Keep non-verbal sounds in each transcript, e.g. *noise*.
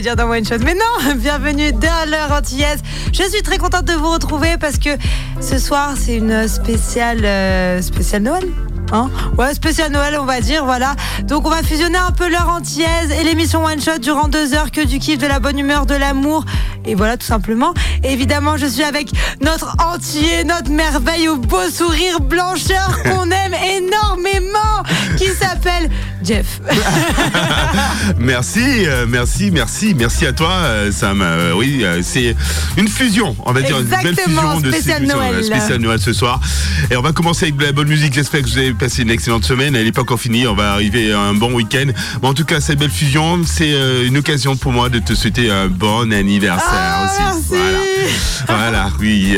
dire dans One Shot, mais non, *laughs* bienvenue dans l'heure antillaise. Je suis très contente de vous retrouver parce que ce soir c'est une spéciale, euh, spéciale Noël. Hein? Ouais, spécial Noël, on va dire, voilà. Donc, on va fusionner un peu l'heure antillaise et l'émission One Shot durant deux heures, que du kiff, de la bonne humeur, de l'amour. Et voilà, tout simplement. Évidemment, je suis avec notre entier, notre merveille au beau sourire blancheur qu'on aime énormément, qui s'appelle Jeff. *laughs* merci, euh, merci, merci, merci à toi, euh, Sam. Euh, oui, c'est une fusion, on va dire une belle fusion de spécial Noël. spécial Noël ce soir. Et on va commencer avec de la bonne musique. J'espère que vous avez passé une excellente semaine. Elle n'est pas encore finie. On va arriver à un bon week-end. Mais en tout cas, cette belle fusion, c'est une occasion pour moi de te souhaiter un bon anniversaire Ah, aussi. merci. Voilà. Voilà, oui,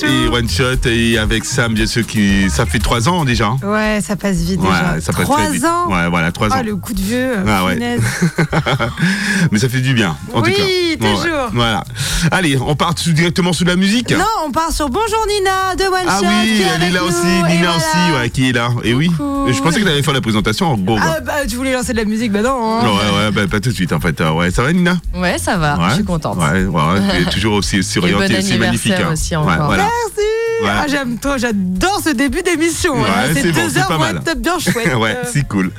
chou. et One Shot et avec Sam, bien sûr, qui ça fait trois ans déjà. hein. Ouais, ça passe vite déjà. Ouais, ça passe très vite. ans. Ouais, voilà, trois Ah, ans. le coup de vieux. Ah ouais. punaise. *laughs* Mais ça fait du bien, en Oui, tout cas. toujours. voilà. Allez, on part directement sur la musique. Non, on part sur Bonjour Nina de One Ah Shot. oui, qui est elle est avec là nous, aussi, et Nina voilà. aussi, ouais, qui est là. Et oui, Coucou. je pensais que t'allais faire la présentation en gros. Ah bah tu voulais lancer de la musique, bah non. hein. Ouais, ouais, bah, pas tout de suite en fait. Euh, Ouais, ça va Nina? Ouais, ça va, ouais. je suis contente. Ouais, ouais, tu es toujours aussi, *laughs* aussi orientée, c'est magnifique. hein. aussi Ouais, encore. voilà. Merci. Ah, j'aime trop, j'adore ce début d'émission. Ouais, hein. c'est bon, deux heures pas vont mal. être bien *laughs* ouais, Euh, c'est cool.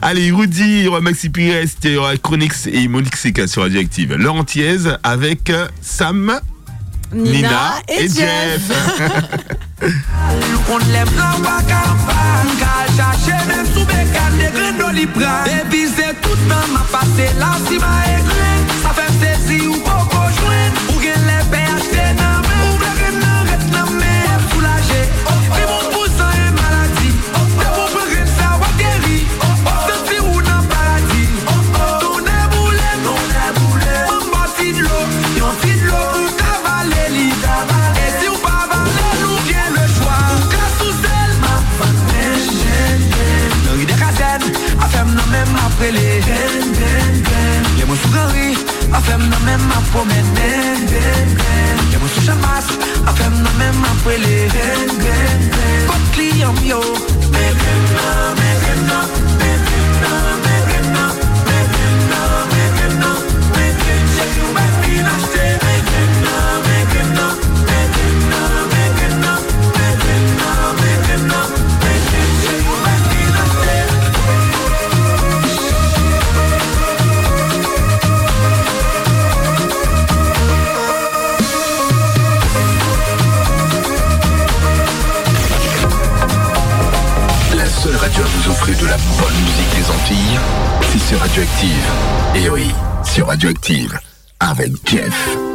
Allez, Rudy, il y aura Maxi Pires, il y aura Chronix et Monique Seca sur Radioactive. Laurent Thiez avec euh, Sam, Nina, et, Jeff. *laughs* On lève la campagne, car chercher même sous bécane, des grains d'oli pran. Et puis c'est tout le temps m'a passé là, si m'a écrit. Ça fait saisir ou pas qu'on joigne. Ou gen les nan men ma promene Yon mwen sou chamas, a fem nan men ma prele Pot kliyam yo Mè kèm nan, mè kèm nan bonne musique des Antilles, c'est sur Radioactive. Et oui, sur Radioactive, avec Jeff.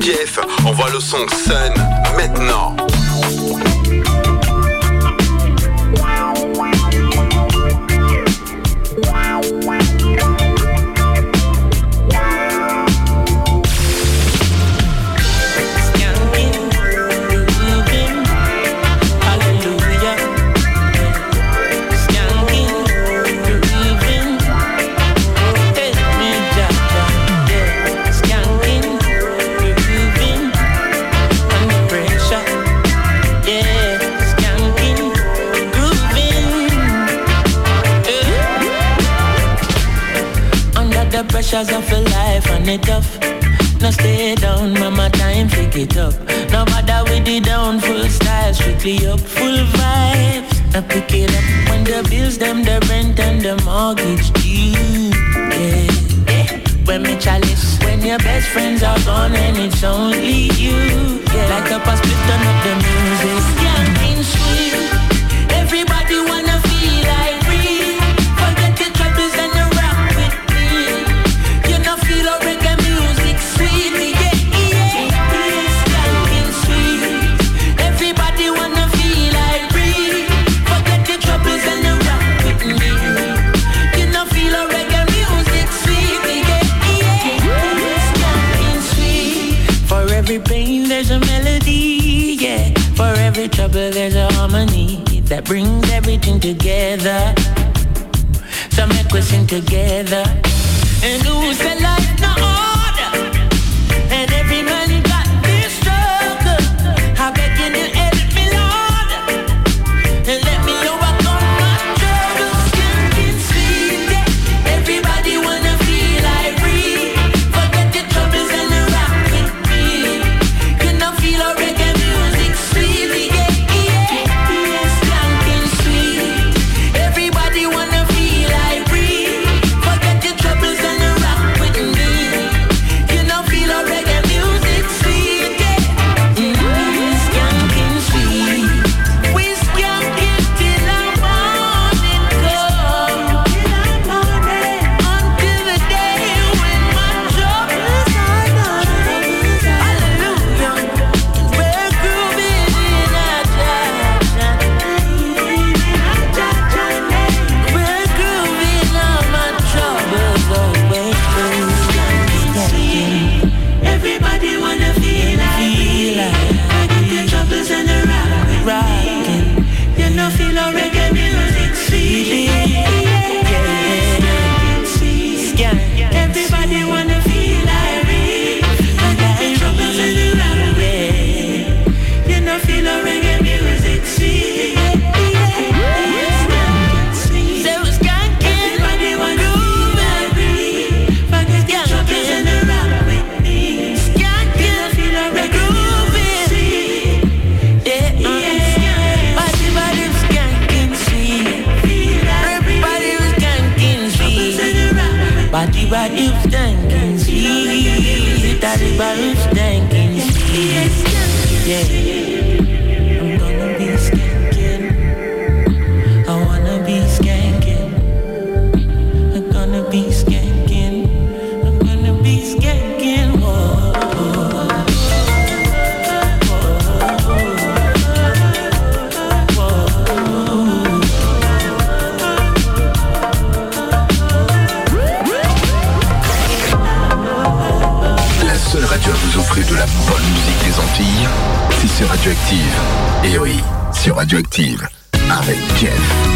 Jeff, envoie le son Sun maintenant. Pressures of a life and it tough. Now stay down, mama, time pick it up. No matter with the down, full style, strictly up, full vibes. Now pick it up when the bills, them, the rent and the mortgage due. Yeah, yeah. When me chalice, when your best friends are gone and it's only you. Yeah, like a split turn up the music. That brings everything together. So make we sing together. And who said Radioactive avec Jeff.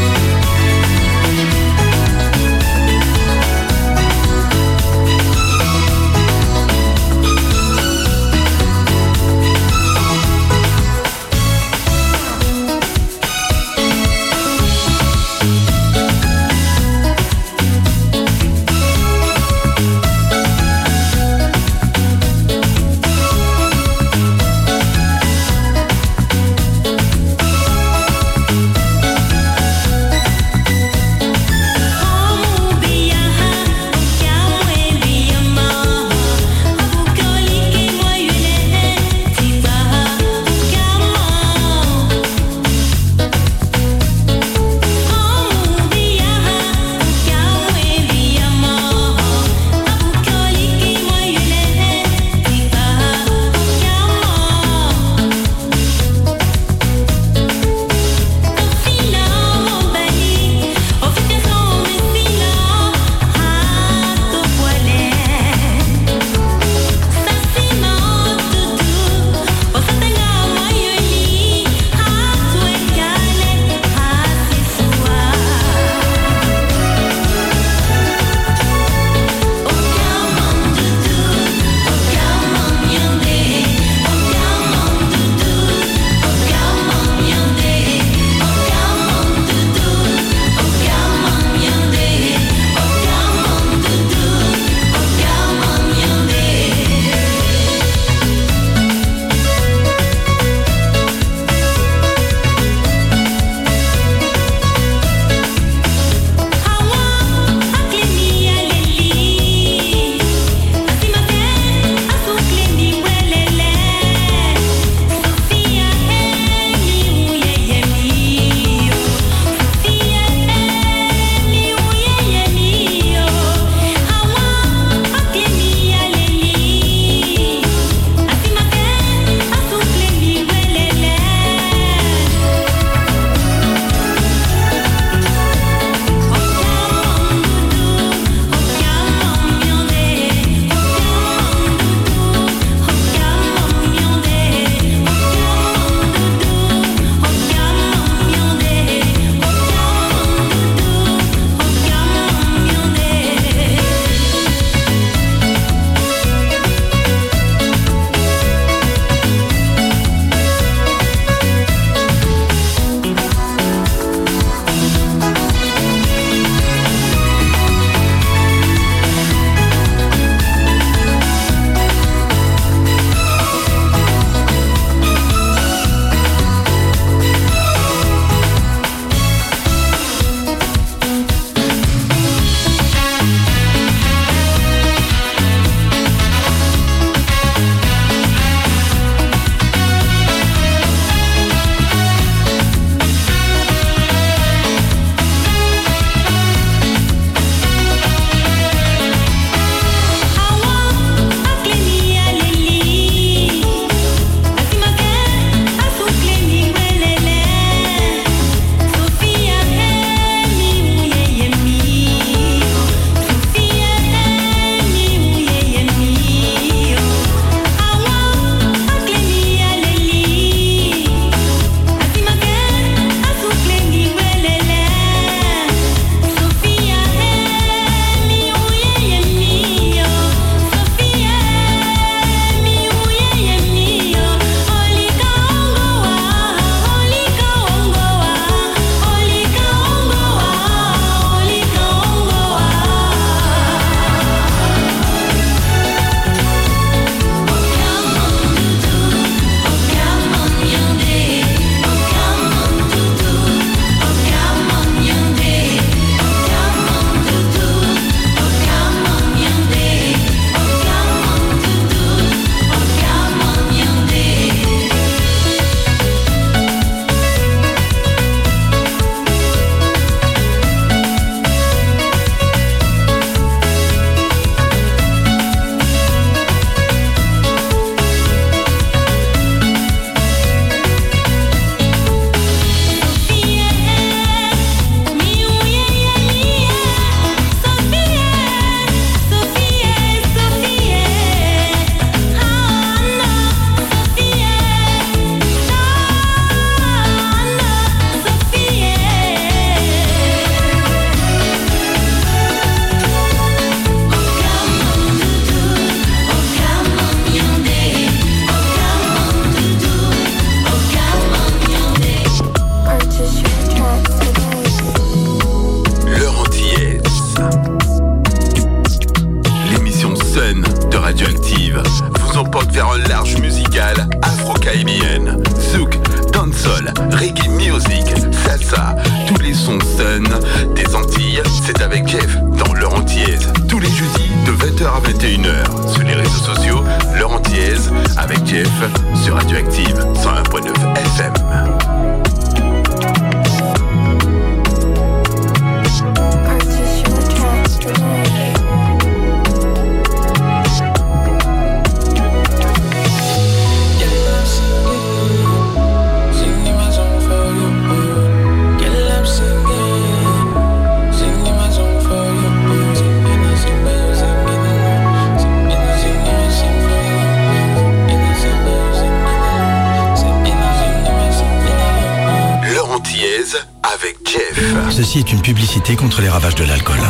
Contre les ravages de l'alcool.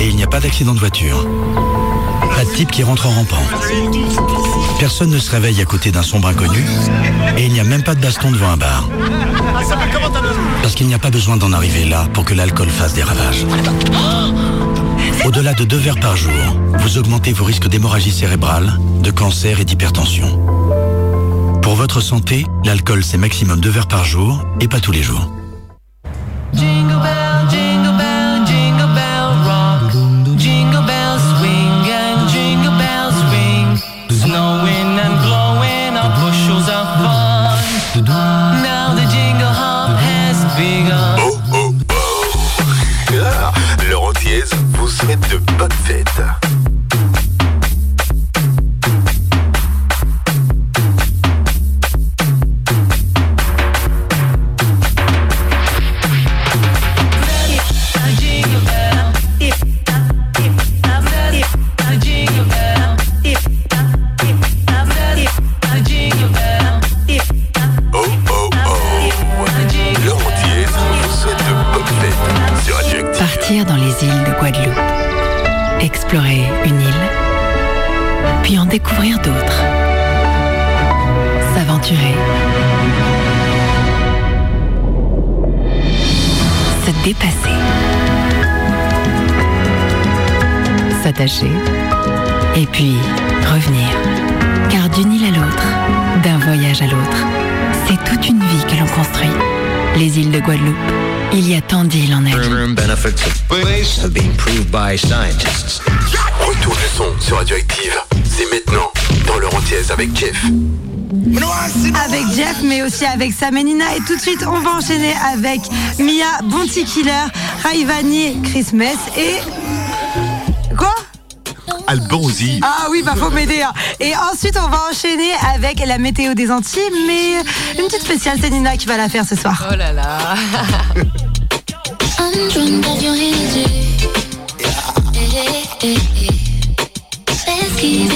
Et il n'y a pas d'accident de voiture. Pas de type qui rentre en rampant. Personne ne se réveille à côté d'un sombre inconnu. Et il n'y a même pas de baston devant un bar. Parce qu'il n'y a pas besoin d'en arriver là pour que l'alcool fasse des ravages. Au-delà de deux verres par jour, vous augmentez vos risques d'hémorragie cérébrale, de cancer et d'hypertension. Pour votre santé, l'alcool c'est maximum deux verres par jour et pas tous les jours. Zeta. Et puis revenir. Car d'une île à l'autre, d'un voyage à l'autre, c'est toute une vie que l'on construit. Les îles de Guadeloupe. Il y a tant d'îles en elle. Long-term benefits of space have been proved by scientists. Retour du son sur Radioactive. C'est maintenant dans Leur Antillaise avec Jeff. Avec Jeff, mais aussi avec Sam et Nina. Et tout de suite, on va enchaîner avec Mia, Bounty Killer, Raivani, Christmas et. Alborosi. Ah oui, bah faut m'aider. hein. Et ensuite, on va enchaîner avec la météo des Antilles, mais une petite spéciale, c'est Nina qui va la faire ce soir. Oh là là. I'm drunk off your energy. Eh, eh, eh. Let's keep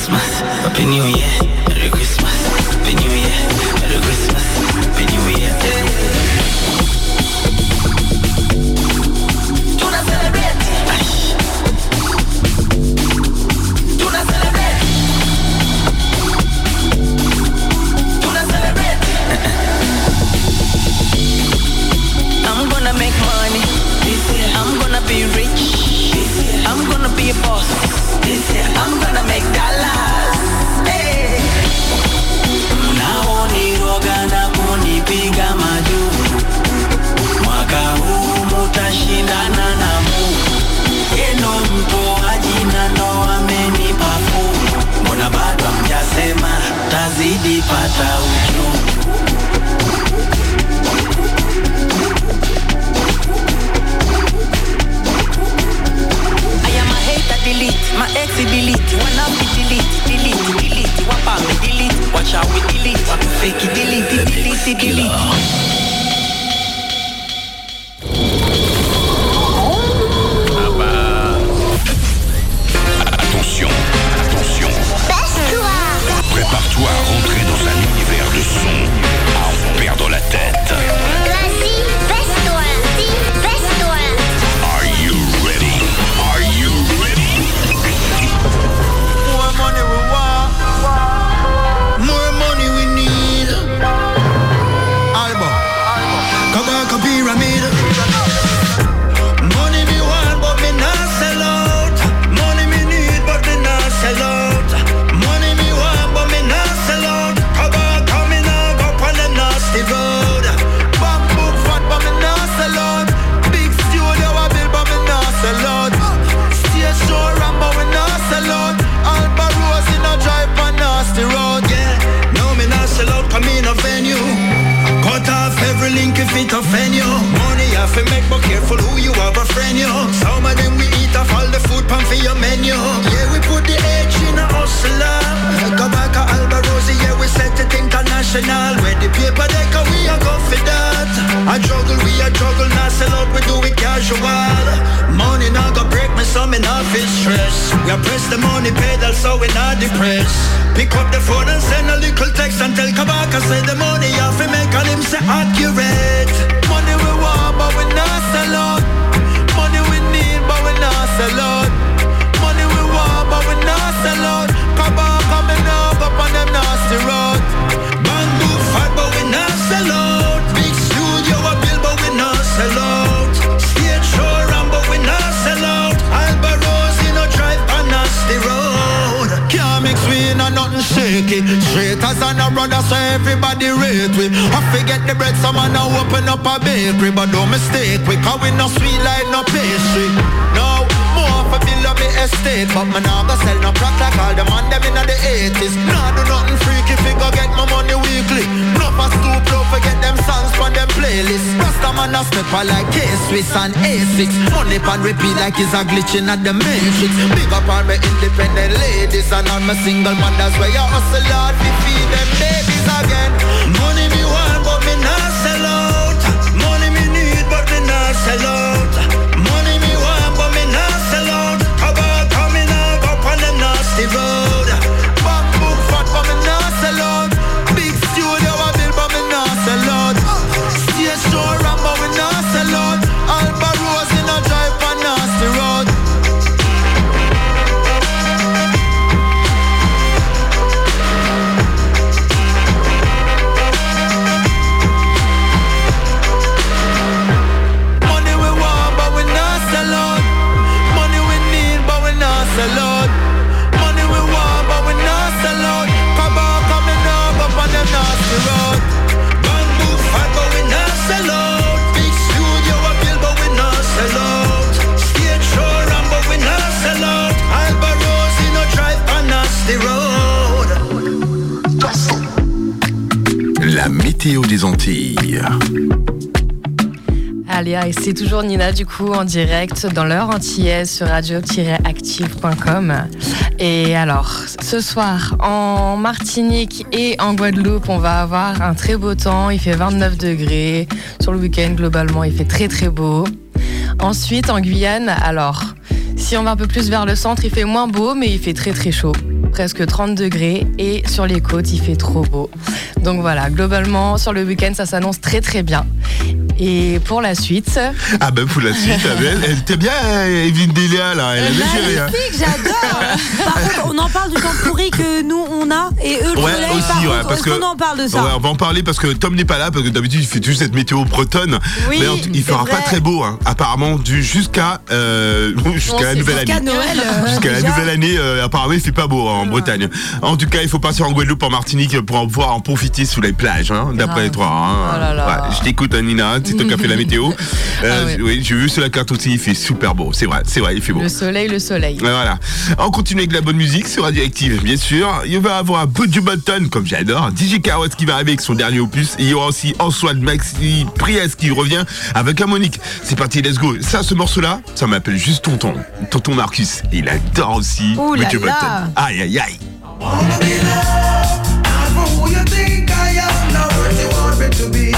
Christmas up in New Year. It's a glitch inna the matrix. Big up all my independent ladies And all my single mothers where you hustle hard fi feed them babies again. Money météo des Antilles. Allez, c'est toujours Nina du coup en direct dans l'heure antillaise sur radio-active.com. Et alors, ce soir en Martinique et en Guadeloupe, on va avoir un très beau temps. Il fait 29 degrés. Sur le week-end, globalement, il fait très très beau. Ensuite, en Guyane, alors, si on va un peu plus vers le centre, il fait moins beau, mais il fait très très chaud. Presque 30 degrés. Et sur les côtes, il fait trop beau. Donc voilà, globalement, sur le week-end, ça s'annonce très très bien. Et pour la suite. Ah ben pour la suite, elle, elle était bien euh, Evelyne Delia là, elle a bien géré. hein. J'adore. *laughs* Par contre, on en parle du temps pourri que nous on a et eux le Ouais, soleil. aussi, par ouais, contre, parce qu'on en parle de ça Ouais, on va en parler parce que Tom n'est pas là parce que d'habitude il fait juste cette météo bretonne. Oui, mais en tout- il fera vrai. pas très beau, hein. apparemment, du jusqu'à euh, *laughs* jusqu'à la nouvelle jusqu'à année. Noël, euh, *laughs* Jusqu'à la nouvelle année, euh, apparemment il fait pas beau hein, en Bretagne. En tout cas, il faut passer en Guadeloupe, en Martinique pour en pouvoir en profiter sous les plages, hein, d'après toi. hein. Oh là là. Ouais, je t'écoute, hein, Nina, qui as fait la météo. *laughs* Euh, Ah ouais. Oui, j'ai vu sur la carte aussi, il fait super beau. C'est vrai, c'est vrai, il fait beau. Le soleil, le soleil. Voilà. On continue avec la bonne musique sur Radioactive, bien sûr. Il va y avoir Budju Button, comme j'adore. DJ Carotte qui va arriver avec son dernier opus. Et il y aura aussi Antoine Maxi Priest qui revient avec Harmonique. C'est parti, let's go. Ça, ce morceau-là, ça m'appelle juste Tonton. Tonton Marcus. Il adore aussi Ouh là Budju là. Button. Aïe, aïe, aïe. For who you think I am, not what you want me to be?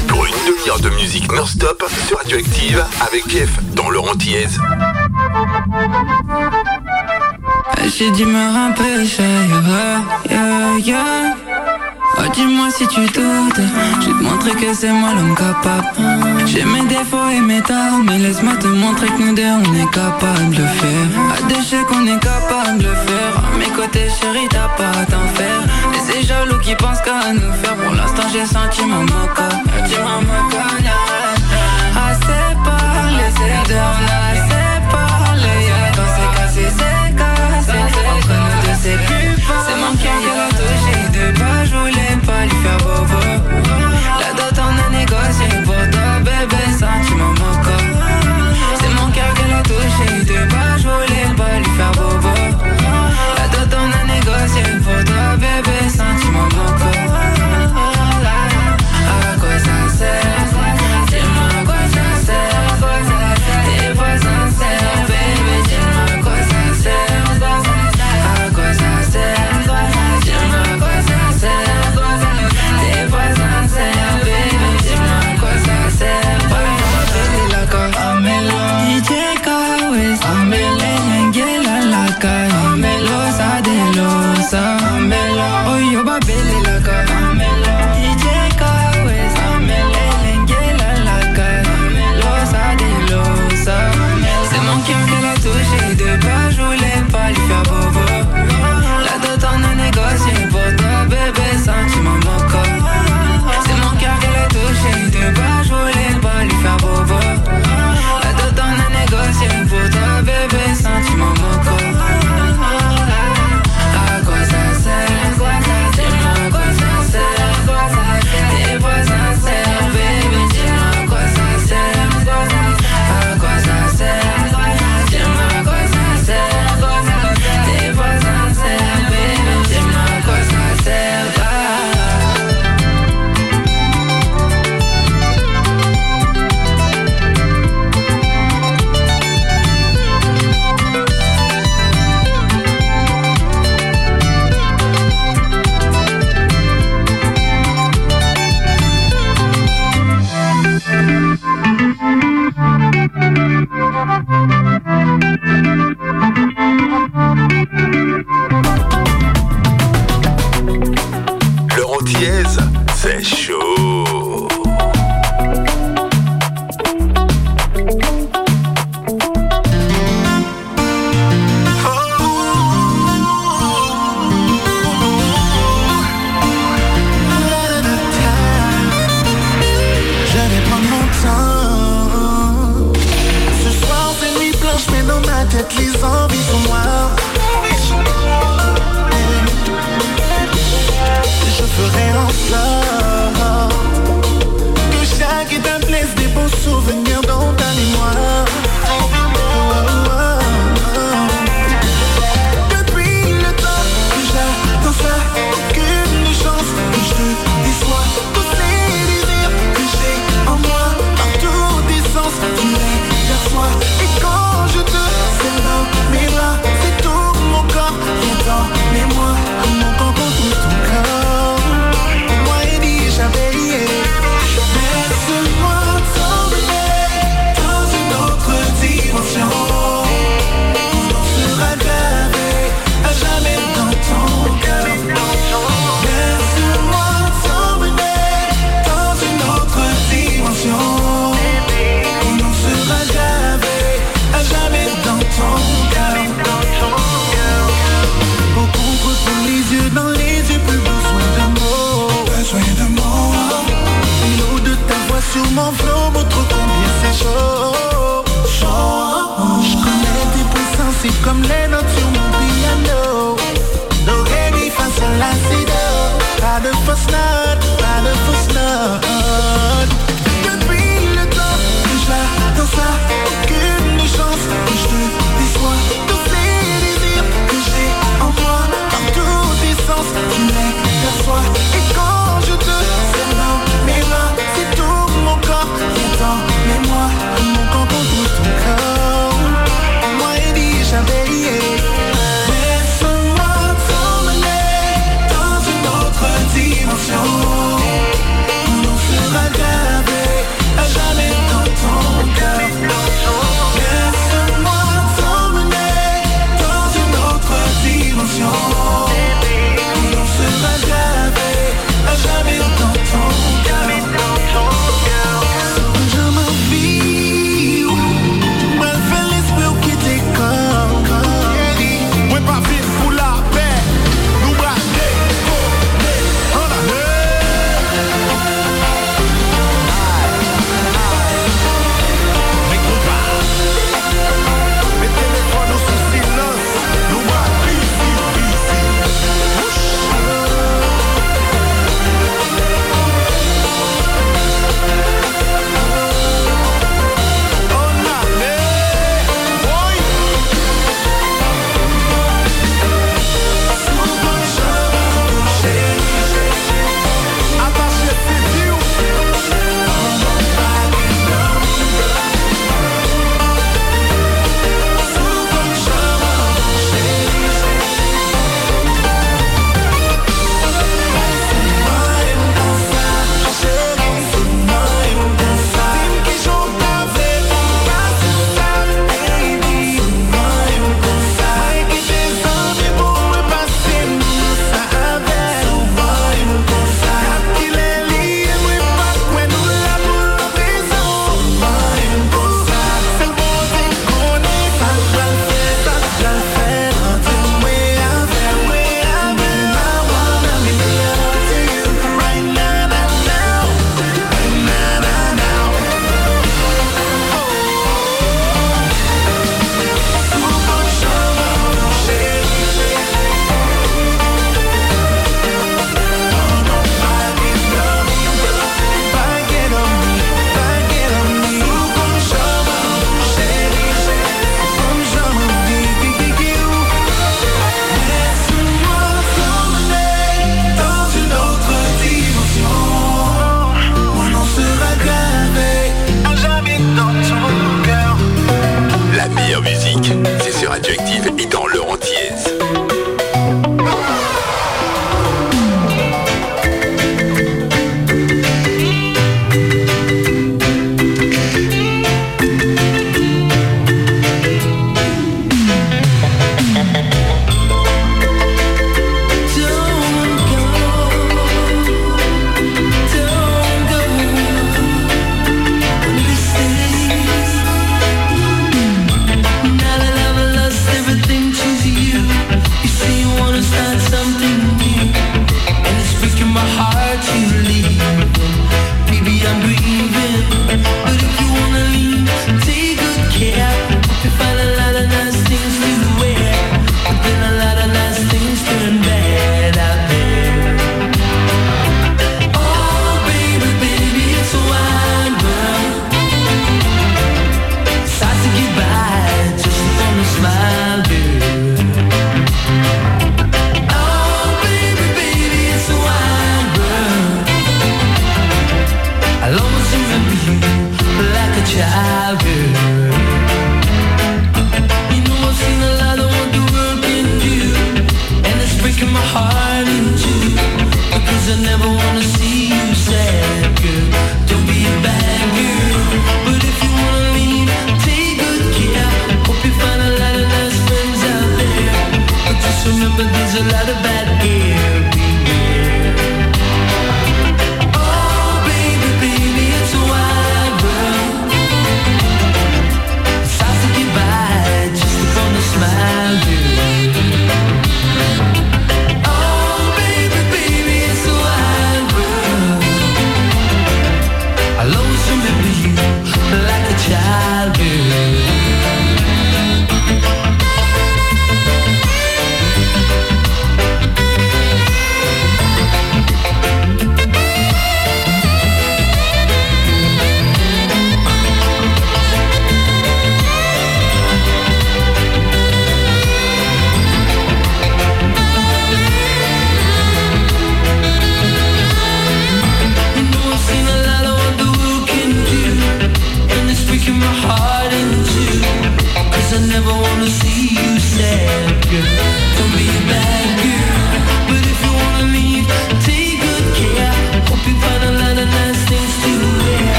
pour une demi-heure de musique non-stop sur Radioactive avec Jeff dans Laurentiez. J'ai dû me rapprocher, yeah. Oh, dis-moi si tu doutes, je te montrer que c'est moi l'homme capable. J'ai mes défauts et mes torts, mais laisse-moi te montrer que nous deux on est capable de faire. À deux qu'on est capable de faire. À mes côtés, chérie, t'as pas à t'en faire des jaloux qui pensent qu'à nous faire. Pour l'instant, j'ai senti ma moca. Tu m'as moca, Assez parlé, c'est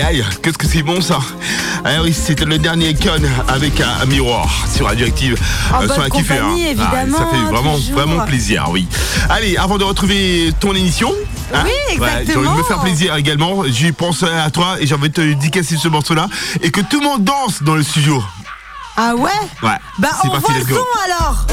aïe aïe, qu'est-ce que c'est bon ça Ah oui, c'était le dernier con avec euh, un, miroir sur Radioactive. En euh, bonne ah, évidemment. Ça fait vraiment, vraiment plaisir, oui. Allez, avant de retrouver ton émission, Hein oui, exactement. J'ai envie de me faire plaisir également. J'ai pense euh, à toi et j'ai envie de te dédicacer ce morceau-là et que tout le monde danse dans le studio. Ah ouais Ouais. Bah on parti, le alors.